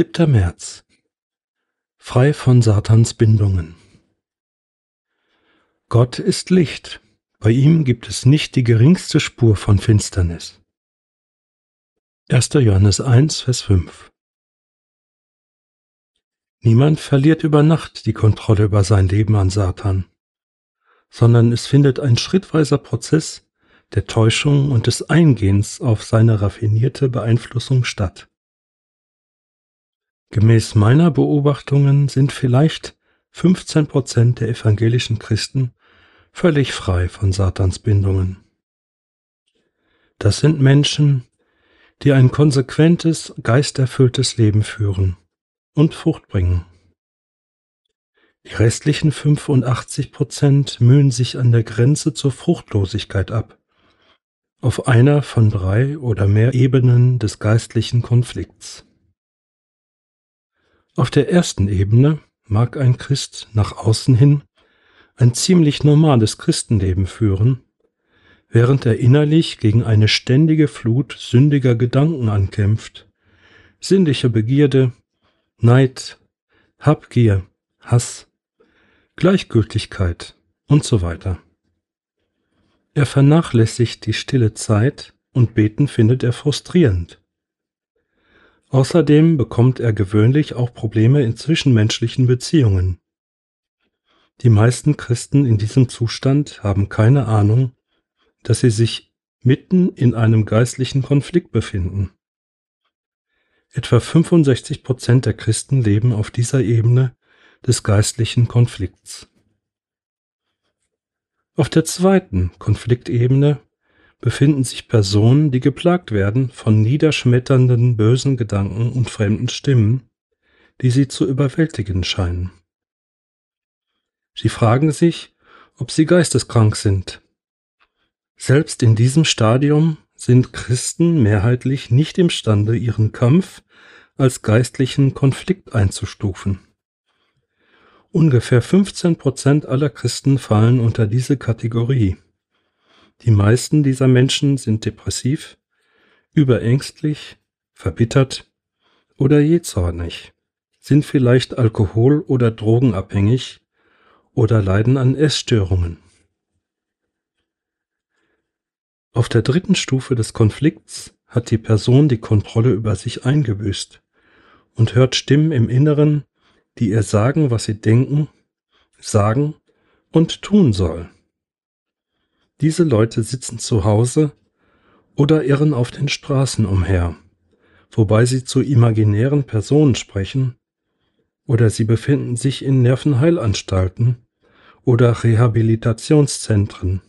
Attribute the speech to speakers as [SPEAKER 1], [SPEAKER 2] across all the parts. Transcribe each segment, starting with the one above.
[SPEAKER 1] 7. März Frei von Satans Bindungen Gott ist Licht, bei ihm gibt es nicht die geringste Spur von Finsternis. 1. Johannes 1, Vers 5 Niemand verliert über Nacht die Kontrolle über sein Leben an Satan, sondern es findet ein schrittweiser Prozess der Täuschung und des Eingehens auf seine raffinierte Beeinflussung statt. Gemäß meiner Beobachtungen sind vielleicht 15 Prozent der evangelischen Christen völlig frei von Satans Bindungen. Das sind Menschen, die ein konsequentes, geisterfülltes Leben führen und Frucht bringen. Die restlichen 85 Prozent mühen sich an der Grenze zur Fruchtlosigkeit ab, auf einer von drei oder mehr Ebenen des geistlichen Konflikts. Auf der ersten Ebene mag ein Christ nach außen hin ein ziemlich normales Christenleben führen, während er innerlich gegen eine ständige Flut sündiger Gedanken ankämpft, sinnliche Begierde, Neid, Habgier, Hass, Gleichgültigkeit und so weiter. Er vernachlässigt die stille Zeit und beten findet er frustrierend. Außerdem bekommt er gewöhnlich auch Probleme in zwischenmenschlichen Beziehungen. Die meisten Christen in diesem Zustand haben keine Ahnung, dass sie sich mitten in einem geistlichen Konflikt befinden. Etwa 65 Prozent der Christen leben auf dieser Ebene des geistlichen Konflikts. Auf der zweiten Konfliktebene befinden sich Personen, die geplagt werden von niederschmetternden bösen Gedanken und fremden Stimmen, die sie zu überwältigen scheinen. Sie fragen sich, ob sie geisteskrank sind. Selbst in diesem Stadium sind Christen mehrheitlich nicht imstande, ihren Kampf als geistlichen Konflikt einzustufen. Ungefähr 15 Prozent aller Christen fallen unter diese Kategorie. Die meisten dieser Menschen sind depressiv, überängstlich, verbittert oder jähzornig, sind vielleicht alkohol- oder drogenabhängig oder leiden an Essstörungen. Auf der dritten Stufe des Konflikts hat die Person die Kontrolle über sich eingebüßt und hört Stimmen im Inneren, die ihr sagen, was sie denken, sagen und tun soll. Diese Leute sitzen zu Hause oder irren auf den Straßen umher, wobei sie zu imaginären Personen sprechen, oder sie befinden sich in Nervenheilanstalten oder Rehabilitationszentren.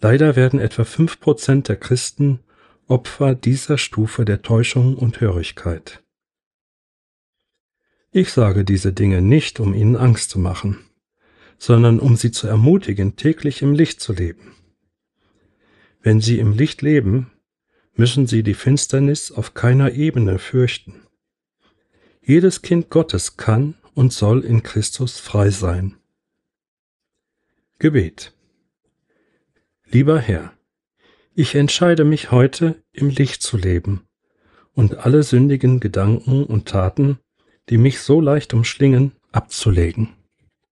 [SPEAKER 1] Leider werden etwa fünf Prozent der Christen Opfer dieser Stufe der Täuschung und Hörigkeit. Ich sage diese Dinge nicht, um ihnen Angst zu machen sondern um sie zu ermutigen, täglich im Licht zu leben. Wenn sie im Licht leben, müssen sie die Finsternis auf keiner Ebene fürchten. Jedes Kind Gottes kann und soll in Christus frei sein. Gebet Lieber Herr, ich entscheide mich heute, im Licht zu leben und alle sündigen Gedanken und Taten, die mich so leicht umschlingen, abzulegen.